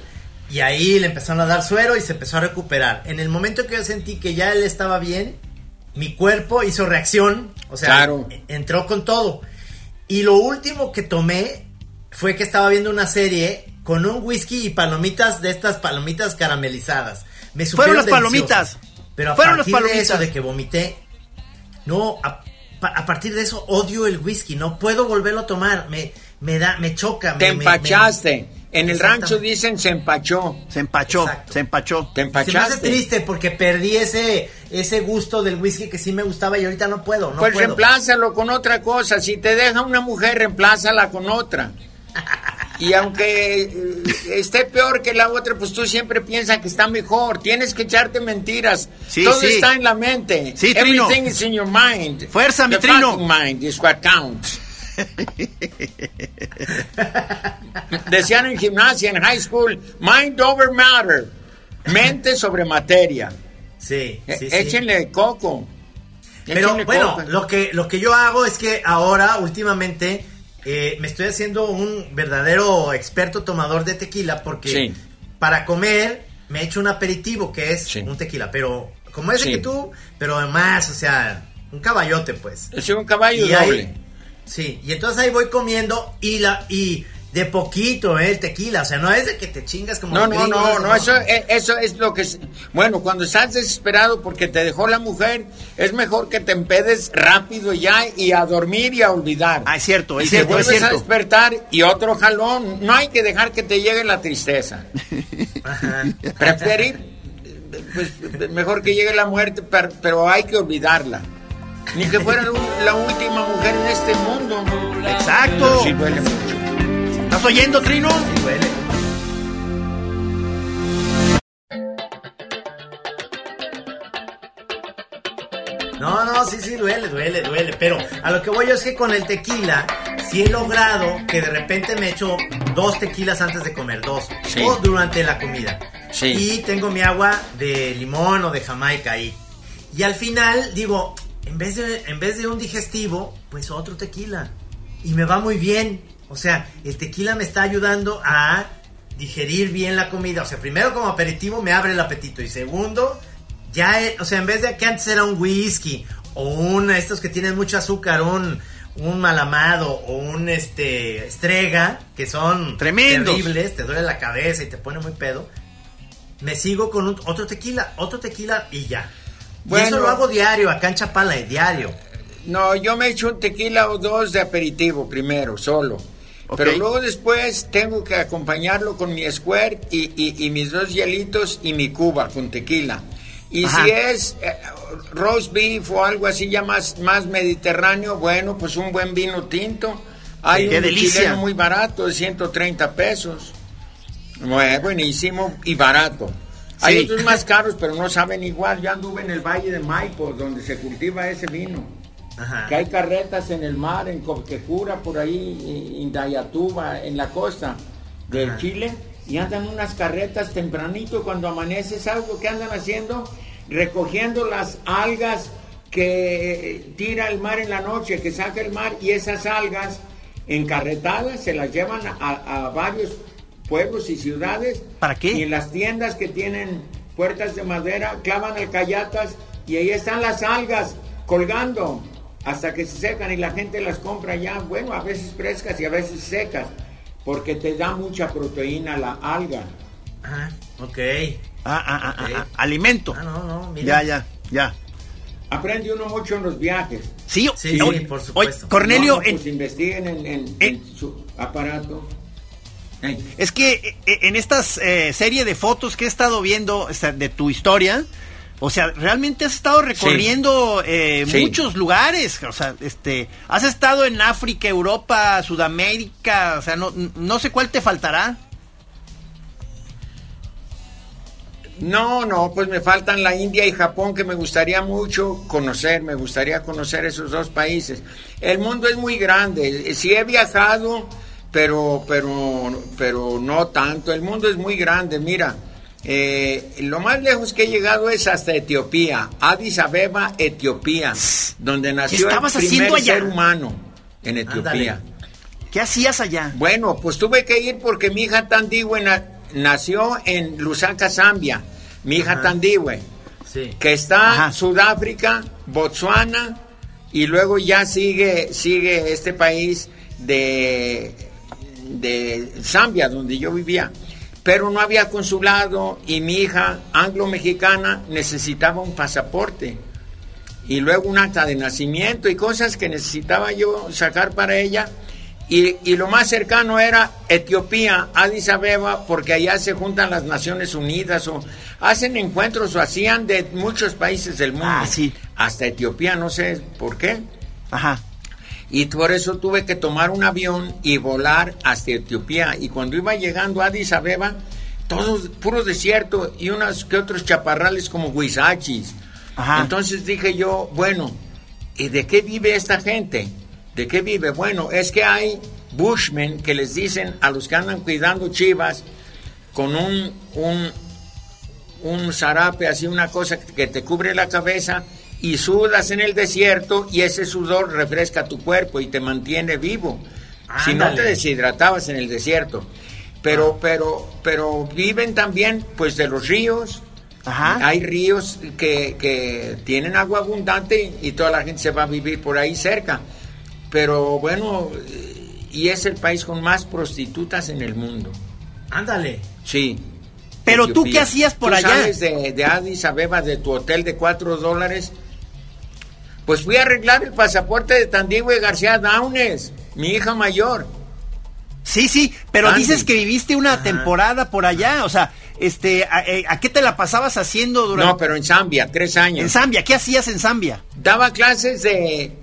S1: y ahí le empezaron a dar suero y se empezó a recuperar. En el momento que yo sentí que ya él estaba bien, mi cuerpo hizo reacción, o sea, e, entró con todo. Y lo último que tomé fue que estaba viendo una serie con un whisky y palomitas de estas palomitas caramelizadas.
S2: Me Fueron las palomitas.
S1: Pero a Fueron partir de eso, de que vomité, no, a, partir de eso odio el whisky, no puedo volverlo a tomar, me, me da, me choca.
S3: Te empachaste. En el rancho dicen se empachó.
S2: Se empachó, se empachó.
S1: Te empachaste. Se me hace triste porque perdí ese, ese gusto del whisky que sí me gustaba y ahorita no puedo. No
S3: pues
S1: puedo.
S3: reemplázalo con otra cosa. Si te deja una mujer, reemplázala con otra. Y aunque eh, esté peor que la otra, pues tú siempre piensas que está mejor. Tienes que echarte mentiras. Todo está en la mente.
S2: Sí, Trino.
S3: Everything is in your mind.
S2: Fuerza, mi Trino.
S3: mind is what counts. [LAUGHS] Decían en gimnasia, en high school, mind over matter. Mente sobre materia.
S1: Sí,
S3: e, sí, Échenle coco.
S1: Pero bueno, lo que, lo que yo hago es que ahora, últimamente, eh, me estoy haciendo un verdadero experto tomador de tequila porque para comer me he hecho un aperitivo que es un tequila, pero como ese que tú, pero además, o sea, un caballote pues.
S3: Es un caballo doble.
S1: Sí, y entonces ahí voy comiendo y la y de poquito, ¿eh? El tequila, o sea, no es de que te chingas como...
S3: No, no, no, no, eso, eh, eso es lo que... Es, bueno, cuando estás desesperado porque te dejó la mujer, es mejor que te empedes rápido ya y a dormir y a olvidar.
S2: Ah, es cierto, es
S3: y
S2: cierto,
S3: te vuelves
S2: es cierto.
S3: a despertar y otro jalón. No hay que dejar que te llegue la tristeza. Preferir, pues mejor que llegue la muerte, pero, hay que olvidarla. Ni que fuera la última mujer en este mundo.
S2: Exacto.
S3: sí duele mucho.
S2: ¿Estás oyendo, Trino?
S1: Sí, duele. No, no, sí, sí, duele, duele, duele. Pero a lo que voy yo es que con el tequila, sí he logrado que de repente me echo dos tequilas antes de comer, dos. O durante la comida. Sí. Y tengo mi agua de limón o de Jamaica ahí. Y al final digo, en vez de, en vez de un digestivo, pues otro tequila. Y me va muy bien. O sea, el tequila me está ayudando a digerir bien la comida. O sea, primero como aperitivo me abre el apetito. Y segundo, ya, o sea, en vez de que antes era un whisky o un, estos que tienen mucho azúcar, un, un malamado o un este estrega, que son
S2: Tremendos.
S1: terribles, te duele la cabeza y te pone muy pedo. Me sigo con otro tequila, otro tequila y ya. Bueno, y eso lo hago diario, acá en Chapala, diario.
S3: No, yo me echo un tequila o dos de aperitivo primero, solo. Pero luego después tengo que acompañarlo con mi square y, mis dos hielitos y mi cuba con tequila. Y si es eh, roast beef o algo así ya más, más mediterráneo, bueno, pues un buen vino tinto. Hay un delicia. muy barato de 130 pesos. buenísimo y barato. Hay otros más caros, pero no saben igual. Yo anduve en el Valle de Maipo, donde se cultiva ese vino que hay carretas en el mar, en Coquecura, por ahí, en Dayatuba, en la costa de Chile, y andan unas carretas tempranito cuando amanece, ¿sabes lo que andan haciendo? Recogiendo las algas que tira el mar en la noche, que saca el mar, y esas algas encarretadas se las llevan a, varios pueblos y ciudades.
S2: ¿Para qué?
S3: Y en las tiendas que tienen puertas de madera, clavan alcayatas y ahí están las algas colgando hasta que se secan y la gente las compra ya, bueno, a veces frescas y a veces secas, porque te da mucha proteína la alga.
S1: Ah, ok.
S2: Ah, ah, ah, ah, ah alimento.
S1: Ah, no, no, mira.
S2: Ya, ya, ya.
S3: Aprende uno mucho en los viajes.
S2: Sí,
S1: sí, por supuesto.
S2: Cornelio,
S3: pues investiguen en, su aparato.
S2: Es que eh, en esta eh, serie de fotos que he estado viendo de tu historia, O sea, realmente has estado recorriendo eh, muchos lugares. O sea, este, has estado en África, Europa, Sudamérica. O sea, no, no sé cuál te faltará.
S3: No, no, pues me faltan la India y Japón que me gustaría mucho conocer, me gustaría conocer esos dos países. El mundo es muy grande, sí he viajado, pero, pero, pero no tanto. El mundo es muy grande, mira. Eh, lo más lejos que he llegado es hasta Etiopía, Addis Abeba, Etiopía, donde nació el primer ser humano en Etiopía.
S2: ¿Qué hacías allá?
S3: Bueno, pues tuve que ir porque mi hija Tandiwe nació en Lusaka, Zambia. Mi hija Tandiwe, que está en Sudáfrica, Botswana y luego ya sigue sigue este país de de Zambia donde yo vivía pero no había consulado y mi hija anglo-mexicana necesitaba un pasaporte y luego un acta de nacimiento y cosas que necesitaba yo sacar para ella. Y, lo más cercano era Etiopía, Addis Abeba, porque allá se juntan las Naciones Unidas o hacen encuentros o hacían de muchos países del mundo.
S2: Ah, sí.
S3: Hasta Etiopía, no sé por qué.
S2: Ajá.
S3: Y por eso tuve que tomar un avión y volar hasta Etiopía. Y cuando iba llegando a Addis Abeba, todos puro desierto y unos que otros chaparrales como huizachis. Entonces dije yo, bueno, ¿y de qué vive esta gente? ¿De qué vive? Bueno, es que hay bushmen que les dicen a los que andan cuidando chivas con un, un, un zarape, así una cosa que te cubre la cabeza y sudas en el desierto y ese sudor refresca tu cuerpo y te mantiene vivo. Si no te deshidratabas en el desierto. Pero, ah. pero, pero viven también pues de los ríos. Hay ríos que, que tienen agua abundante y toda la gente se va a vivir por ahí cerca. Pero bueno, y es el país con más prostitutas en el mundo.
S1: Ándale.
S3: Sí.
S2: Pero tú qué hacías por
S3: ¿Tú
S2: allá?
S3: Sabes de, de Addis Abeba, de tu hotel de cuatro dólares, pues fui a arreglar el pasaporte de Tandigüe García Daunes, mi hija mayor.
S2: Sí, sí, pero dices que viviste una temporada por allá, o sea, este, eh, a, qué te la pasabas haciendo durante?
S3: No, pero en Zambia, tres años.
S2: En Zambia, ¿qué hacías en Zambia?
S3: Daba clases de,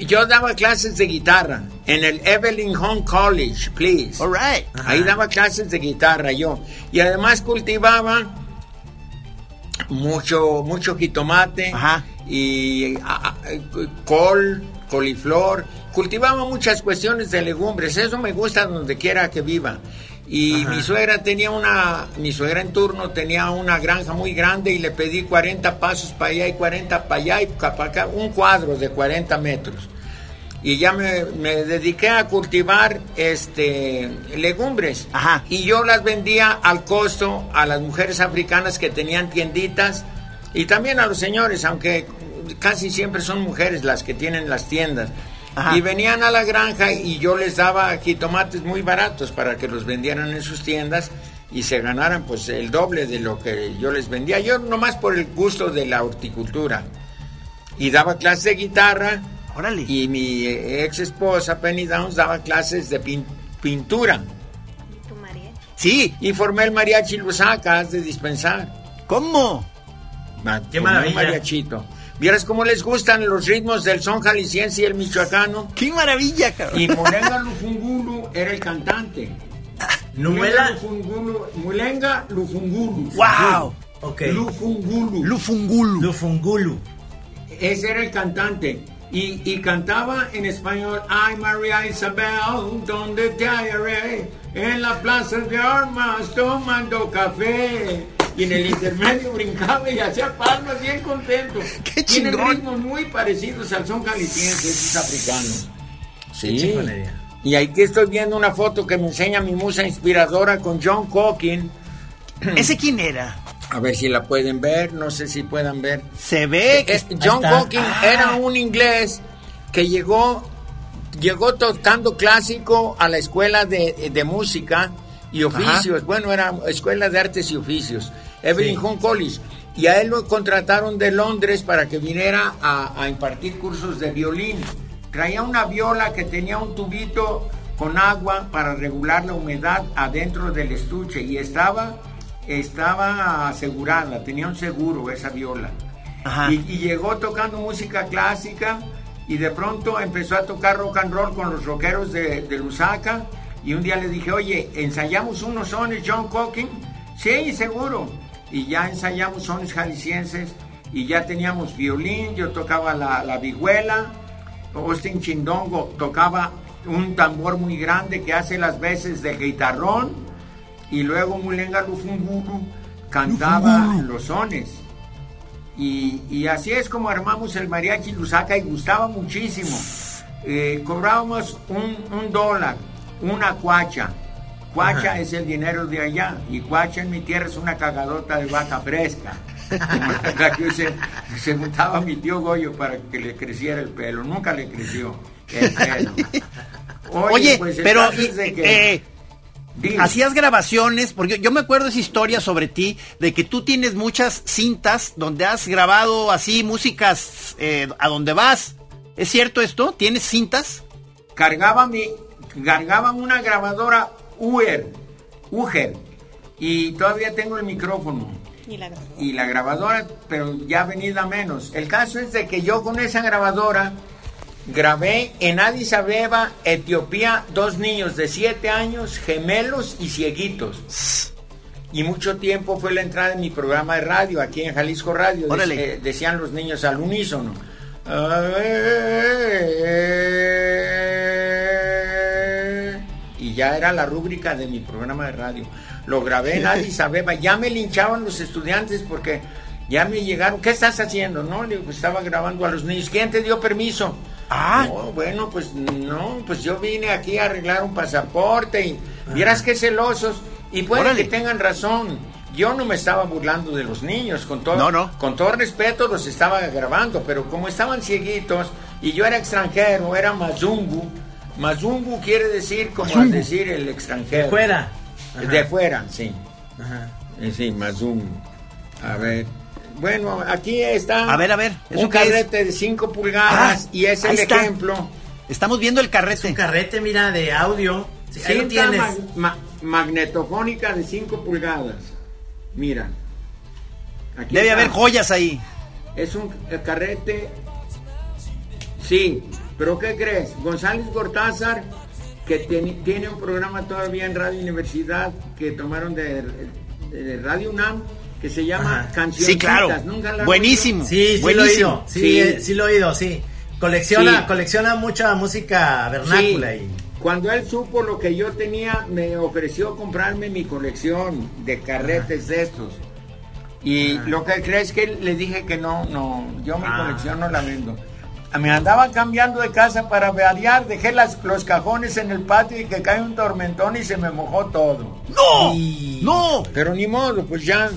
S3: yo daba clases de guitarra en el Evelyn Home College, please.
S2: All right.
S3: Ahí daba clases de guitarra yo y además cultivaba mucho, mucho jitomate.
S2: Ajá
S3: y col, coliflor. Cultivaba muchas cuestiones de legumbres. Eso me gusta donde quiera que viva. Y mi suegra tenía una, mi suegra en turno tenía una granja muy grande y le pedí 40 pasos para allá y 40 para allá y para acá, un cuadro de 40 metros. Y ya me, me dediqué a cultivar este legumbres. Y yo las vendía al costo a las mujeres africanas que tenían tienditas y también a los señores, aunque casi siempre son mujeres las que tienen las tiendas. Y venían a la granja y yo les daba jitomates muy baratos para que los vendieran en sus tiendas y se ganaran pues el doble de lo que yo les vendía. Yo nomás por el gusto de la horticultura. Y daba clases de guitarra.
S2: Órale.
S3: Y mi ex esposa Penny Downs daba clases de pintura.
S4: ¿Tu mariachi?
S3: Sí, y formé el mariachi Lusaca, de dispensar.
S2: ¿Cómo?
S1: Qué maravilla.
S3: mariachito. ¿Vieras cómo les gustan los ritmos del son jalisciense y el michoacano?
S2: ¡Qué maravilla, cabrón!
S3: Y Mulenga Lufungulu era el cantante.
S1: ¿Numela?
S3: Lufungulu, Mulenga Lufungulu.
S2: ¡Wow!
S1: Okay.
S3: Lufungulu.
S2: Lufungulu.
S1: Lufungulu.
S3: Ese era el cantante. Y, y, cantaba en español, ay María Isabel, donde te hallaré, en la plaza de armas tomando café y en el intermedio brincaba y hacía palmas bien contento. [LAUGHS]
S2: ¡Qué Tienen
S3: ritmos muy parecidos al son jalisciense, es africano. Sí. Y aquí estoy viendo una foto que me enseña mi musa inspiradora con John Cooking. [CLEARS THROAT]
S2: ¿Ese quién era?
S3: A ver si la pueden ver, no sé si puedan ver.
S2: Se ve que
S3: John Cooking ah. era un inglés que llegó llegó tocando clásico a la escuela de, de música y oficios. Bueno, era escuela de artes y oficios. Evelyn Home College. Y a él lo contrataron de Londres para que viniera a, impartir cursos de violín. Traía una viola que tenía un tubito con agua para regular la humedad adentro del estuche y estaba estaba asegurada, tenía un seguro esa viola. Y, llegó tocando música clásica y de pronto empezó a tocar rock and roll con los rockeros de, de Lusaka. Y un día le dije, oye, ¿ensayamos unos sones John Cooking? Sí, seguro. Y ya ensayamos sones jaliscienses y ya teníamos violín, yo tocaba la, la vihuela, Austin Chindongo tocaba un tambor muy grande que hace las veces de guitarrón y luego Mulenga Lufunguru cantaba los sones. Y, así es como armamos el mariachi Lusaka y gustaba muchísimo. Eh, cobrábamos un, dólar, una cuacha. Cuacha es el dinero de allá y cuacha en mi tierra es una cagadota de vaca fresca. [LAUGHS] [LAUGHS] que se, se juntaba mi tío Goyo para que le creciera el pelo. Nunca le creció el [LAUGHS] pelo.
S2: Oye, pues, pero eh, hacías grabaciones, porque yo me acuerdo esa historia sobre ti, de que tú tienes muchas cintas donde has grabado así músicas eh, a donde vas. ¿Es cierto esto? ¿Tienes cintas?
S3: Cargaba mi, cargaba una grabadora Uer, Uger, y todavía tengo el micrófono. Y la, grabadora. y la grabadora, pero ya venida menos. El caso es de que yo con esa grabadora grabé en Addis Abeba, Etiopía, dos niños de siete años, gemelos y cieguitos. Y mucho tiempo fue la entrada de mi programa de radio, aquí en Jalisco Radio. Eh, decían los niños al unísono. Y ya era la rúbrica de mi programa de radio. Lo grabé en Addis Abeba. Ya me linchaban los estudiantes porque ya me llegaron. ¿Qué estás haciendo? No, le pues estaba grabando a los niños. ¿Quién te dio permiso? Ah. bueno, pues no, pues yo vine aquí a arreglar un pasaporte y vieras qué celosos. Y puede que tengan razón. Yo no me estaba burlando de los niños, con todo, no, con todo respeto los estaba grabando, pero como estaban cieguitos y yo era extranjero, era mazungu. Mazungu quiere decir como decir el extranjero.
S1: De fuera.
S3: De fuera, sí. Ajá. Eh, sí, mazungu. A ver. Bueno, aquí está.
S2: A ver, a ver.
S3: Un carrete de 5 pulgadas ah, y es el ejemplo.
S2: Estamos viendo el carrete.
S1: un carrete, mira, de audio.
S3: Sí, tienes. magnetofónica de 5 pulgadas. Mira.
S2: Debe haber joyas ahí.
S3: Es un carrete. Sí, pero ¿qué crees? González Gortázar, que tiene, un programa todavía en Radio Universidad que tomaron de, de Radio UNAM que se llama Canciones.
S2: Sí, claro. Buenísimo.
S1: Sí, sí lo he oído. Sí, sí, lo he oído, sí. Colecciona, colecciona mucha música vernácula y
S3: cuando él supo lo que yo tenía, me ofreció comprarme mi colección de carretes de estos. Y lo que crees que le dije que no, no, yo mi ah. colección no la vendo. Me andaba cambiando de casa para variar, dejé las, los cajones en el patio y que cae un tormentón y se me mojó todo.
S2: ¡No! ¡No!
S3: Pero ni modo, pues ya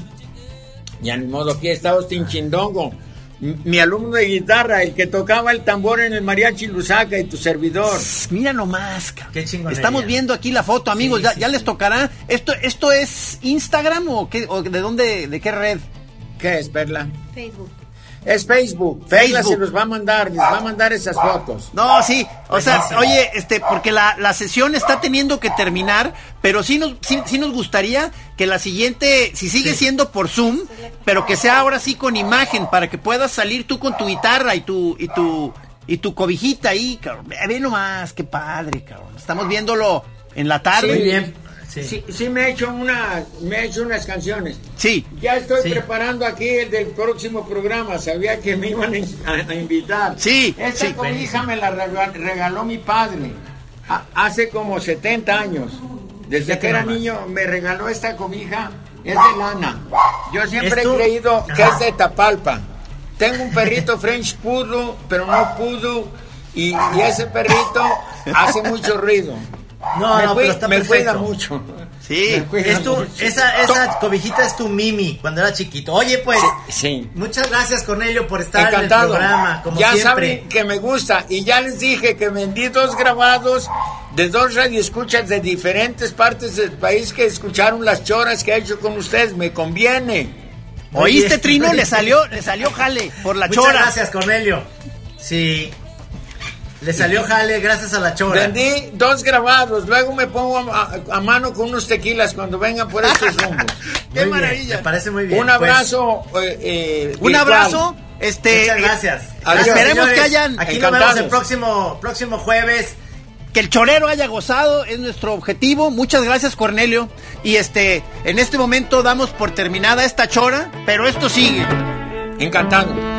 S3: ya ni modo, aquí está Austin Chindongo, mi alumno de guitarra, el que tocaba el tambor en el mariachi Lusaca y tu servidor.
S2: Mira nomás, qué chingón. Estamos viendo aquí la foto, amigos, ya, les tocará. ¿Esto esto es Instagram o qué o de dónde de qué red?
S3: ¿Qué es, Perla?
S4: Facebook.
S3: Es Facebook. Facebook. se los va a mandar, les va a mandar esas fotos.
S2: No, sí. O sea, oye, este, porque la, la sesión está teniendo que terminar, pero sí nos, sí, nos gustaría que la siguiente, si sigue siendo por Zoom, pero que sea ahora sí con imagen, para que puedas salir tú con tu guitarra y tu, y tu, y tu cobijita ahí, cabrón. Ve nomás, qué padre, cabrón. Estamos viéndolo en la tarde.
S3: Muy bien. Sí. sí, me he hecho una, me he hecho unas canciones.
S2: Sí.
S3: Ya estoy preparando aquí el del próximo programa. Sabía que me iban a, invitar.
S2: Sí.
S3: Esta cobija me la regaló mi padre hace como 70 años. Desde que era niño me regaló esta cobija. Es de lana. Yo siempre he creído que es de Tapalpa. Tengo un perrito [LAUGHS] French Poodle, pero no. Y, y ese perrito hace mucho ruido.
S1: No, no, pero está
S3: me
S1: cuida
S3: mucho.
S1: Sí, es tu, esa, esa cobijita es tu Mimi cuando era chiquito. Oye, pues, sí, muchas gracias Cornelio por estar en el programa. Como
S3: ya
S1: siempre.
S3: saben que me gusta y ya les dije que vendí dos grabados de dos radioescuchas de diferentes partes del país que escucharon las choras que he hecho con ustedes. Me conviene.
S2: ¿Oíste, Trino? Le salió, le salió jale por la chora.
S1: Muchas gracias, Cornelio. Sí. Le salió jale gracias a la chora.
S3: Vendí dos grabados, luego me pongo a, mano con unos tequilas cuando vengan por estos [LAUGHS] rumbos.
S2: ¡Qué maravilla!
S1: me parece muy bien.
S3: Un pues. abrazo. Eh, eh,
S2: un abrazo. Este,
S1: Muchas gracias.
S2: Esperemos que hayan.
S1: Aquí nos vemos el próximo, próximo jueves
S2: que el chorero haya gozado es nuestro objetivo. Muchas gracias, Cornelio. Y este, en este momento damos por terminada esta chora, pero esto sigue.
S3: Encantado.